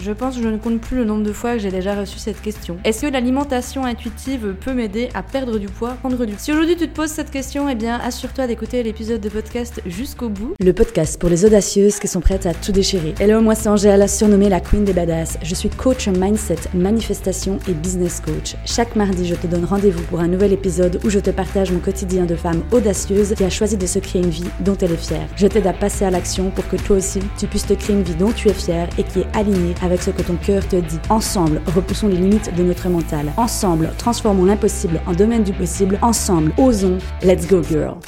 Je pense que je ne compte plus le nombre de fois que j'ai déjà reçu cette question. Est-ce que l'alimentation intuitive peut m'aider à perdre du poids, prendre du Si aujourd'hui tu te poses cette question, eh bien assure-toi d'écouter l'épisode de podcast jusqu'au bout. Le podcast pour les audacieuses qui sont prêtes à tout déchirer. Hello, moi c'est Angèle, surnommée la Queen des Badass. Je suis coach mindset, manifestation et business coach. Chaque mardi, je te donne rendez-vous pour un nouvel épisode où je te partage mon quotidien de femme audacieuse qui a choisi de se créer une vie dont elle est fière. Je t'aide à passer à l'action pour que toi aussi, tu puisses te créer une vie dont tu es fière et qui est alignée avec ce que ton cœur te dit. Ensemble, repoussons les limites de notre mental. Ensemble, transformons l'impossible en domaine du possible. Ensemble, osons. Let's go girl.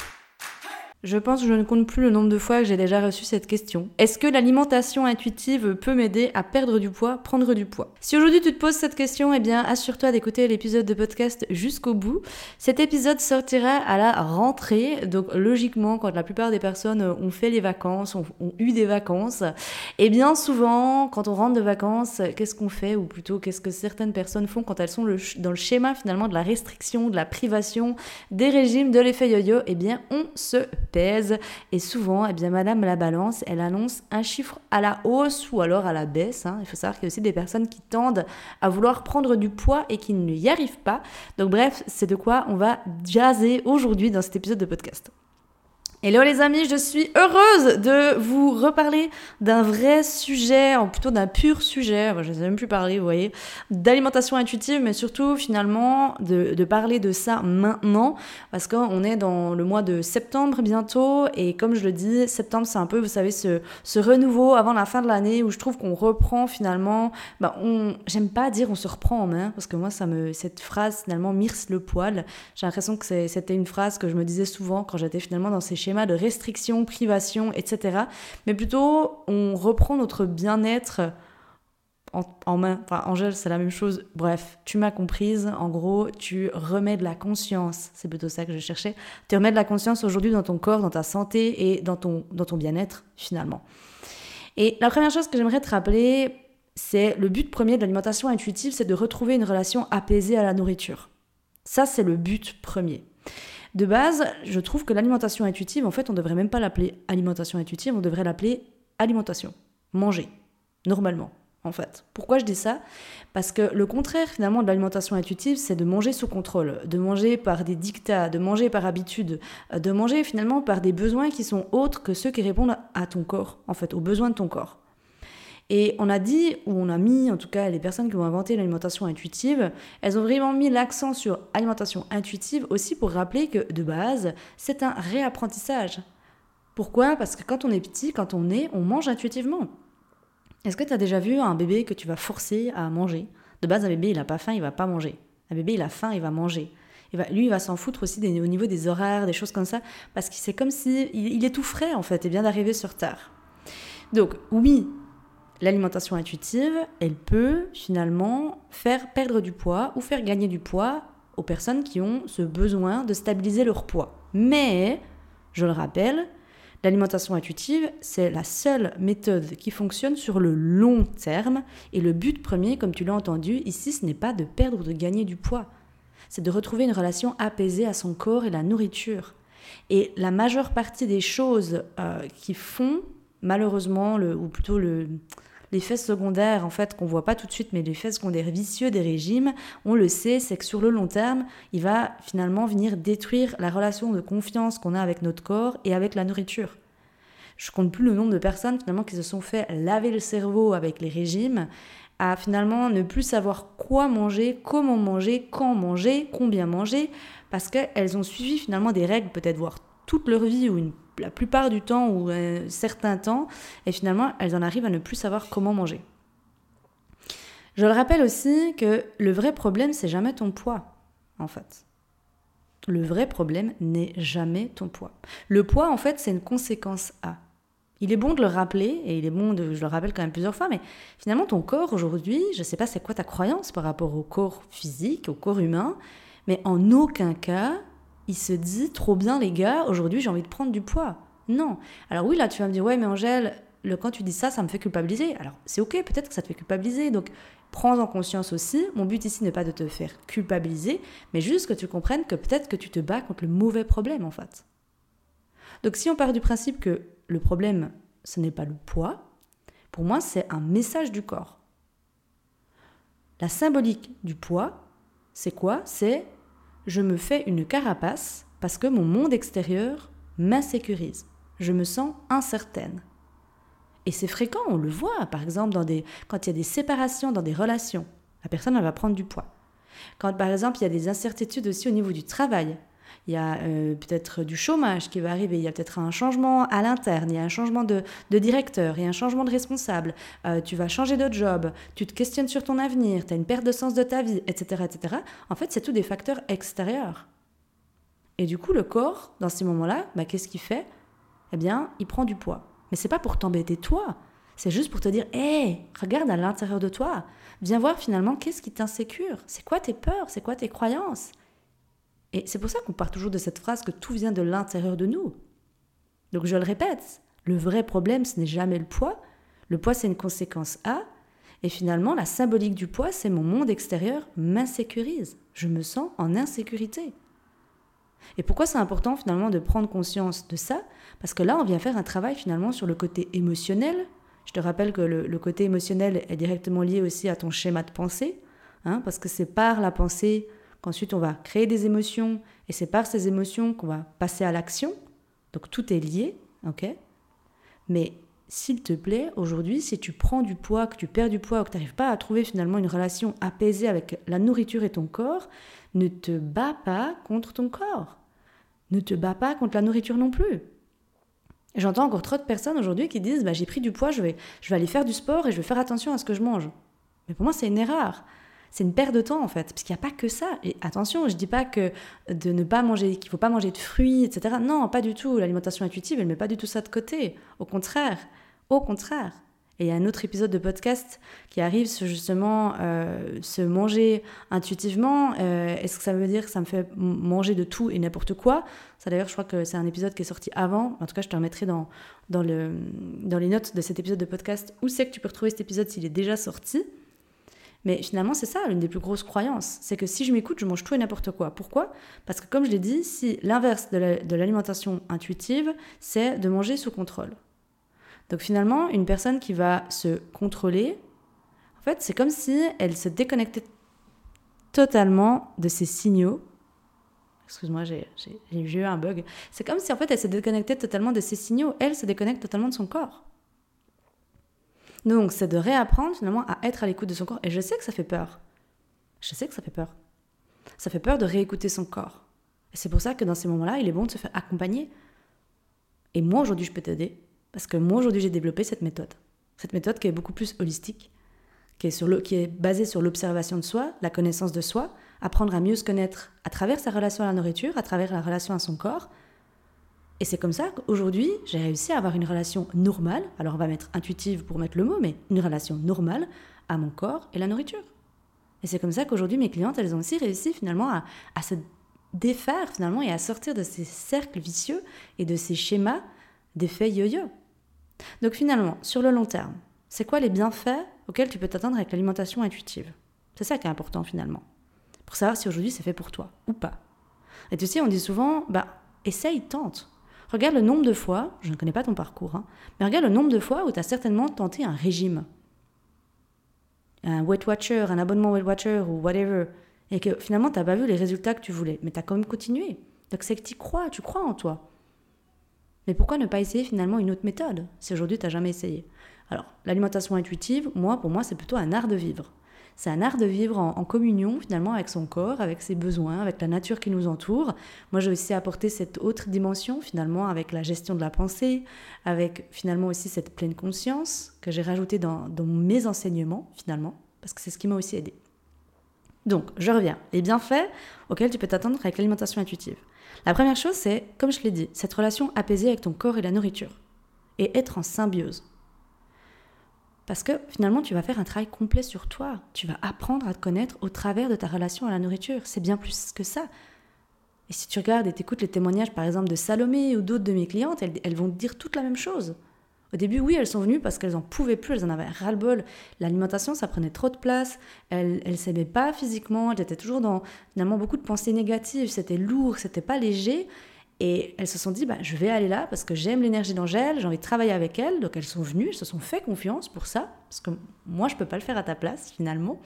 Je pense que je ne compte plus le nombre de fois que j'ai déjà reçu cette question. Est-ce que l'alimentation intuitive peut m'aider à perdre du poids, prendre du poids? Si aujourd'hui tu te poses cette question, eh bien assure-toi d'écouter l'épisode de podcast jusqu'au bout. Cet épisode sortira à la rentrée, donc logiquement quand la plupart des personnes ont fait les vacances, ont, eu des vacances, eh bien souvent quand on rentre de vacances, qu'est-ce qu'on fait? Ou plutôt qu'est-ce que certaines personnes font quand elles sont dans le schéma finalement de la restriction, de la privation, des régimes, de l'effet yo-yo? Eh bien on se pèse. Et souvent, eh bien, Madame la Balance, elle annonce un chiffre à la hausse ou alors à la baisse. Hein. Il faut savoir qu'il y a aussi des personnes qui tendent à vouloir prendre du poids et qui n'y arrivent pas. Donc bref, c'est de quoi on va jaser aujourd'hui dans cet épisode de podcast. Hello les amis, je suis heureuse de vous reparler d'un vrai sujet, ou plutôt d'un pur sujet, je ne sais même plus parler, vous voyez, d'alimentation intuitive, mais surtout finalement de, parler de ça maintenant, parce qu'on est dans le mois de septembre bientôt, et comme je le dis, septembre c'est un peu, vous savez, ce, ce renouveau avant la fin de l'année, où je trouve qu'on reprend finalement, bah on, j'aime pas dire on se reprend en main, parce que moi ça me, cette phrase finalement mirce le poil, j'ai l'impression que c'était une phrase que je me disais souvent quand j'étais finalement dans ces schémas de restriction, privation, etc. Mais plutôt, on reprend notre bien-être en, main. Enfin, Angèle, c'est la même chose. Bref, tu m'as comprise. En gros, tu remets de la conscience. C'est plutôt ça que je cherchais. Tu remets de la conscience aujourd'hui dans ton corps, dans ta santé et dans ton, dans ton bien-être, finalement. Et la première chose que j'aimerais te rappeler, c'est le but premier de l'alimentation intuitive, c'est de retrouver une relation apaisée à la nourriture. Ça, c'est le but premier. De base, je trouve que l'alimentation intuitive, en fait, on ne devrait même pas l'appeler alimentation intuitive, on devrait l'appeler alimentation. Manger, normalement, en fait. Pourquoi je dis ça? Parce que le contraire, finalement, de l'alimentation intuitive, c'est de manger sous contrôle, de manger par des dictats, de manger par habitude, de manger finalement par des besoins qui sont autres que ceux qui répondent à ton corps, en fait, aux besoins de ton corps. Et on a dit, ou on a mis, en tout cas les personnes qui ont inventé l'alimentation intuitive, elles ont vraiment mis l'accent sur alimentation intuitive aussi pour rappeler que de base, c'est un réapprentissage. Pourquoi? Parce que quand on est petit, quand on est, on mange intuitivement. Est-ce que tu as déjà vu un bébé que tu vas forcer à manger? De base, un bébé, il n'a pas faim, il va pas manger. Un bébé, il a faim, il va manger. va, lui, il va s'en foutre aussi au niveau des horaires, des choses comme ça, parce que c'est comme si il, est tout frais en fait, et vient d'arriver sur Terre. Donc oui, l'alimentation intuitive, elle peut finalement faire perdre du poids ou faire gagner du poids aux personnes qui ont ce besoin de stabiliser leur poids. Mais, je le rappelle, l'alimentation intuitive, c'est la seule méthode qui fonctionne sur le long terme et le but premier, comme tu l'as entendu, ici, ce n'est pas de perdre ou de gagner du poids, c'est de retrouver une relation apaisée à son corps et la nourriture. Et la majeure partie des choses euh, qui font, malheureusement, ou plutôt le, l'effet secondaire, en fait, qu'on voit pas tout de suite, mais l'effet secondaire vicieux des régimes, on le sait, c'est que sur le long terme, il va finalement venir détruire la relation de confiance qu'on a avec notre corps et avec la nourriture. Je compte plus le nombre de personnes finalement qui se sont fait laver le cerveau avec les régimes, à finalement ne plus savoir quoi manger, comment manger, quand manger, combien manger, parce qu'elles ont suivi finalement des règles, peut-être voir toute leur vie ou une la plupart du temps ou un certain temps, et finalement, elles en arrivent à ne plus savoir comment manger. Je le rappelle aussi que le vrai problème, c'est jamais ton poids, en fait. Le vrai problème n'est jamais ton poids. Le poids, en fait, c'est une conséquence à. Il est bon de le rappeler, et il est bon de, je le rappelle quand même plusieurs fois, mais finalement, ton corps aujourd'hui, je ne sais pas c'est quoi ta croyance par rapport au corps physique, au corps humain, mais en aucun cas, il se dit trop bien les gars, aujourd'hui j'ai envie de prendre du poids. Non. Alors oui, là tu vas me dire ouais mais Angèle, le, quand tu dis ça, ça me fait culpabiliser. Alors c'est ok, peut-être que ça te fait culpabiliser. Donc prends en conscience aussi. Mon but ici n'est pas de te faire culpabiliser, mais juste que tu comprennes que peut-être que tu te bats contre le mauvais problème en fait. Donc si on part du principe que le problème, ce n'est pas le poids, pour moi c'est un message du corps. La symbolique du poids, c'est quoi? C'est je me fais une carapace parce que mon monde extérieur m'insécurise. Je me sens incertaine. Et c'est fréquent, on le voit, par exemple, quand il y a des séparations dans des relations. La personne, elle va prendre du poids. Quand, par exemple, il y a des incertitudes aussi au niveau du travail, il y a euh, peut-être du chômage qui va arriver, il y a peut-être un changement à l'interne, il y a un changement de, directeur, il y a un changement de responsable, euh, tu vas changer de job, tu te questionnes sur ton avenir, tu as une perte de sens de ta vie, etc. etc. En fait, c'est tous des facteurs extérieurs. Et du coup, le corps, dans ces moments-là, bah, qu'est-ce qu'il fait? Eh bien, il prend du poids. Mais c'est pas pour t'embêter toi, c'est juste pour te dire, hé, regarde à l'intérieur de toi, viens voir finalement qu'est-ce qui t'insécure, c'est quoi tes peurs, c'est quoi tes croyances, et c'est pour ça qu'on part toujours de cette phrase que tout vient de l'intérieur de nous. Donc je le répète, le vrai problème, ce n'est jamais le poids. Le poids, c'est une conséquence A. Et finalement, la symbolique du poids, c'est mon monde extérieur m'insécurise. Je me sens en insécurité. Et pourquoi c'est important finalement de prendre conscience de ça? Parce que là, on vient faire un travail finalement sur le côté émotionnel. Je te rappelle que le, côté émotionnel est directement lié aussi à ton schéma de pensée, hein, parce que c'est par la pensée qu'ensuite on va créer des émotions, et c'est par ces émotions qu'on va passer à l'action. Donc tout est lié, ok? Mais s'il te plaît, aujourd'hui, si tu prends du poids, que tu perds du poids, ou que tu n'arrives pas à trouver finalement une relation apaisée avec la nourriture et ton corps, ne te bats pas contre ton corps. Ne te bats pas contre la nourriture non plus. J'entends encore trop de personnes aujourd'hui qui disent bah, j'ai pris du poids, je vais, je vais aller faire du sport et je vais faire attention à ce que je mange. Mais pour moi, c'est une erreur c'est une perte de temps en fait, parce qu'il n'y a pas que ça. Et attention, je dis pas que de ne pas manger, qu'il faut pas manger de fruits, etc. Non, pas du tout. L'alimentation intuitive, elle met pas du tout ça de côté. Au contraire, au contraire. Et il y a un autre épisode de podcast qui arrive sur justement euh, se manger intuitivement. Euh, est-ce que ça veut dire que ça me fait manger de tout et n'importe quoi? Ça d'ailleurs, je crois que c'est un épisode qui est sorti avant. En tout cas, je te remettrai dans, dans, le, dans les notes de cet épisode de podcast où c'est que tu peux retrouver cet épisode s'il est déjà sorti? Mais finalement, c'est ça l'une des plus grosses croyances. C'est que si je m'écoute, je mange tout et n'importe quoi. Pourquoi? Parce que comme je l'ai dit, si l'inverse de l'alimentation intuitive, c'est de manger sous contrôle. Donc finalement, une personne qui va se contrôler, en fait, c'est comme si elle se déconnectait totalement de ses signaux. Excuse-moi, j'ai eu un bug. C'est comme si en fait elle se déconnectait totalement de ses signaux. Elle se déconnecte totalement de son corps. Donc, c'est de réapprendre finalement à être à l'écoute de son corps. Et je sais que ça fait peur. Je sais que ça fait peur. Ça fait peur de réécouter son corps. Et c'est pour ça que dans ces moments-là, il est bon de se faire accompagner. Et moi, aujourd'hui, je peux t'aider. Parce que moi, aujourd'hui, j'ai développé cette méthode. Cette méthode qui est beaucoup plus holistique, qui est, sur le, qui est basée sur l'observation de soi, la connaissance de soi, apprendre à mieux se connaître à travers sa relation à la nourriture, à travers la relation à son corps, et c'est comme ça qu'aujourd'hui, j'ai réussi à avoir une relation normale, alors on va mettre intuitive pour mettre le mot, mais une relation normale à mon corps et la nourriture. Et c'est comme ça qu'aujourd'hui, mes clientes, elles ont aussi réussi finalement à, se défaire finalement et à sortir de ces cercles vicieux et de ces schémas d'effet yo-yo. Donc finalement, sur le long terme, c'est quoi les bienfaits auxquels tu peux t'attendre avec l'alimentation intuitive? C'est ça qui est important finalement. Pour savoir si aujourd'hui c'est fait pour toi ou pas. Et tu sais, on dit souvent, bah, essaye, tente. Regarde le nombre de fois, je ne connais pas ton parcours, hein, mais regarde le nombre de fois où tu as certainement tenté un régime. Un Weight Watcher, un abonnement Weight Watcher ou whatever. Et que finalement, tu n'as pas vu les résultats que tu voulais. Mais tu as quand même continué. Donc c'est que tu crois, tu crois en toi. Mais pourquoi ne pas essayer finalement une autre méthode si aujourd'hui tu n'as jamais essayé? Alors, l'alimentation intuitive, moi, pour moi, c'est plutôt un art de vivre. C'est un art de vivre en, communion finalement avec son corps, avec ses besoins, avec la nature qui nous entoure. Moi, j'ai aussi apporté cette autre dimension finalement avec la gestion de la pensée, avec finalement aussi cette pleine conscience que j'ai rajoutée dans, mes enseignements finalement, parce que c'est ce qui m'a aussi aidé. Donc, je reviens. Les bienfaits auxquels tu peux t'attendre avec l'alimentation intuitive. La première chose, c'est, comme je l'ai dit, cette relation apaisée avec ton corps et la nourriture. Et être en symbiose. Parce que finalement, tu vas faire un travail complet sur toi. Tu vas apprendre à te connaître au travers de ta relation à la nourriture. C'est bien plus que ça. Et si tu regardes et t'écoutes les témoignages, par exemple, de Salomé ou d'autres de mes clientes, elles, vont te dire toute la même chose. Au début, oui, elles sont venues parce qu'elles n'en pouvaient plus, elles en avaient ras-le-bol. L'alimentation, ça prenait trop de place. Elles ne s'aimaient pas physiquement. Elles étaient toujours dans finalement beaucoup de pensées négatives. C'était lourd, c'était pas léger. Et elles se sont dit, bah, je vais aller là parce que j'aime l'énergie d'Angèle, j'ai envie de travailler avec elle. Donc elles sont venues, elles se sont fait confiance pour ça, parce que moi, je ne peux pas le faire à ta place, finalement.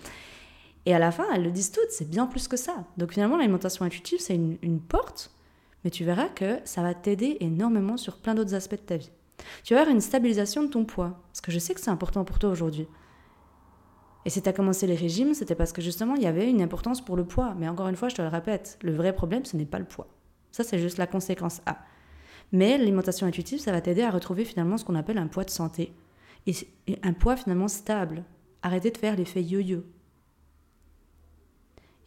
Et à la fin, elles le disent toutes, c'est bien plus que ça. Donc finalement, l'alimentation intuitive, c'est une, une porte, mais tu verras que ça va t'aider énormément sur plein d'autres aspects de ta vie. Tu vas avoir une stabilisation de ton poids, parce que je sais que c'est important pour toi aujourd'hui. Et si tu as commencé les régimes, c'était parce que justement, il y avait une importance pour le poids. Mais encore une fois, je te le répète, le vrai problème, ce n'est pas le poids. Ça, c'est juste la conséquence A. Mais l'alimentation intuitive, ça va t'aider à retrouver finalement ce qu'on appelle un poids de santé. Et, un poids finalement stable. Arrêter de faire l'effet yo-yo.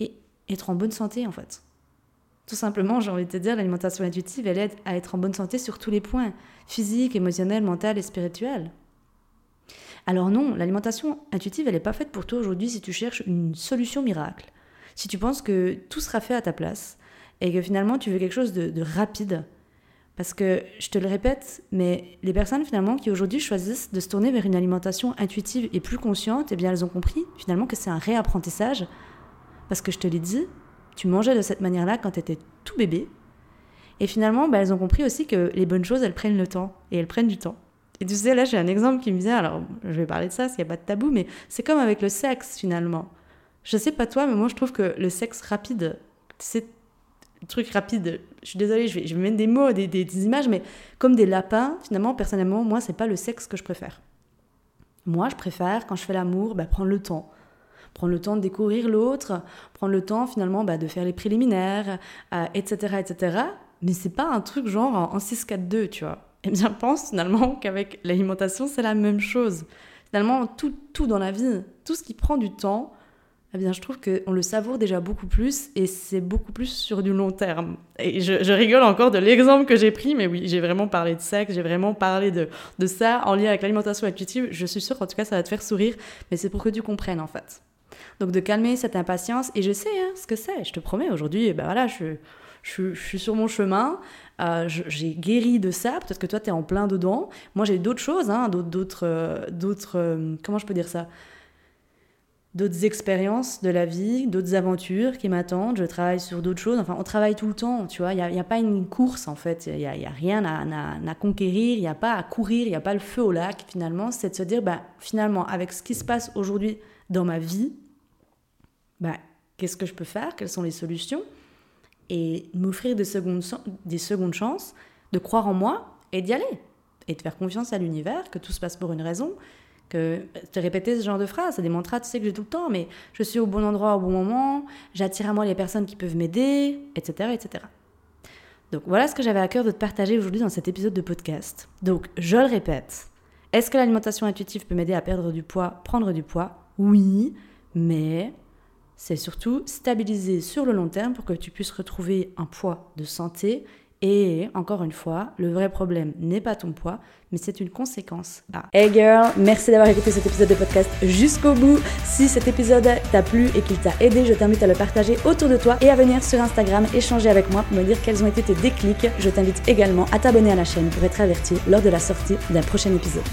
Et être en bonne santé, en fait. Tout simplement, j'ai envie de te dire, l'alimentation intuitive, elle aide à être en bonne santé sur tous les points, physique, émotionnel, mental et spirituel. Alors non, l'alimentation intuitive, elle n'est pas faite pour toi aujourd'hui si tu cherches une solution miracle. Si tu penses que tout sera fait à ta place et que finalement tu veux quelque chose de, rapide. Parce que, je te le répète, mais les personnes finalement qui aujourd'hui choisissent de se tourner vers une alimentation intuitive et plus consciente, eh bien elles ont compris finalement que c'est un réapprentissage. Parce que je te l'ai dit, tu mangeais de cette manière-là quand tu étais tout bébé. Et finalement, bah, elles ont compris aussi que les bonnes choses, elles prennent le temps. Et elles prennent du temps. Et tu sais, là, j'ai un exemple qui me vient. Alors, je vais parler de ça, s'il n'y a pas de tabou, mais c'est comme avec le sexe, finalement. Je sais pas toi, mais moi, je trouve que le sexe rapide, c'est truc rapide. Je suis désolée, je vais, je mettre des mots, des, des, images, mais comme des lapins, finalement, personnellement, moi, c'est pas le sexe que je préfère. Moi, je préfère, quand je fais l'amour, bah, prendre le temps prendre le temps de découvrir l'autre, prendre le temps finalement bah, de faire les préliminaires, etc., euh, etc. Mais c'est pas un truc genre en 6-4-2, tu vois. Et bien, pense finalement qu'avec l'alimentation, c'est la même chose. Finalement, tout, tout dans la vie, tout ce qui prend du temps, eh bien, je trouve qu'on le savoure déjà beaucoup plus et c'est beaucoup plus sur du long terme. Et je, rigole encore de l'exemple que j'ai pris, mais oui, j'ai vraiment parlé de sexe, j'ai vraiment parlé de, de ça en lien avec l'alimentation intuitive. Je suis sûre qu'en tout cas, ça va te faire sourire, mais c'est pour que tu comprennes en fait. Donc de calmer cette impatience, et je sais hein, ce que c'est, je te promets, aujourd'hui, ben voilà, je, je, suis sur mon chemin, euh, j'ai guéri de ça, peut-être que toi tu es en plein dedans, moi j'ai d'autres choses, hein, d'autres, euh, euh, comment je peux dire ça? D'autres expériences de la vie, d'autres aventures qui m'attendent, je travaille sur d'autres choses, enfin on travaille tout le temps, tu vois, il n'y a, pas une course en fait, il n'y a, rien à, à, conquérir, il n'y a pas à courir, il n'y a pas le feu au lac finalement, c'est de se dire, ben, finalement avec ce qui se passe aujourd'hui dans ma vie, bah, qu'est-ce que je peux faire? Quelles sont les solutions? Et m'offrir des secondes chances de croire en moi et d'y aller. Et de faire confiance à l'univers, que tout se passe pour une raison, que te répéter ce genre de phrase, c'est des tu sais que j'ai tout le temps, mais je suis au bon endroit au bon moment, j'attire à moi les personnes qui peuvent m'aider, etc., etc. Donc voilà ce que j'avais à cœur de te partager aujourd'hui dans cet épisode de podcast. Donc je le répète, est-ce que l'alimentation intuitive peut m'aider à perdre du poids, prendre du poids? Oui, mais c'est surtout stabiliser sur le long terme pour que tu puisses retrouver un poids de santé. Et encore une fois, le vrai problème n'est pas ton poids, mais c'est une conséquence. Hey girl, merci d'avoir écouté cet épisode de podcast jusqu'au bout. Si cet épisode t'a plu et qu'il t'a aidé, je t'invite à le partager autour de toi et à venir sur Instagram échanger avec moi pour me dire quels ont été tes déclics. Je t'invite également à t'abonner à la chaîne pour être averti lors de la sortie d'un prochain épisode.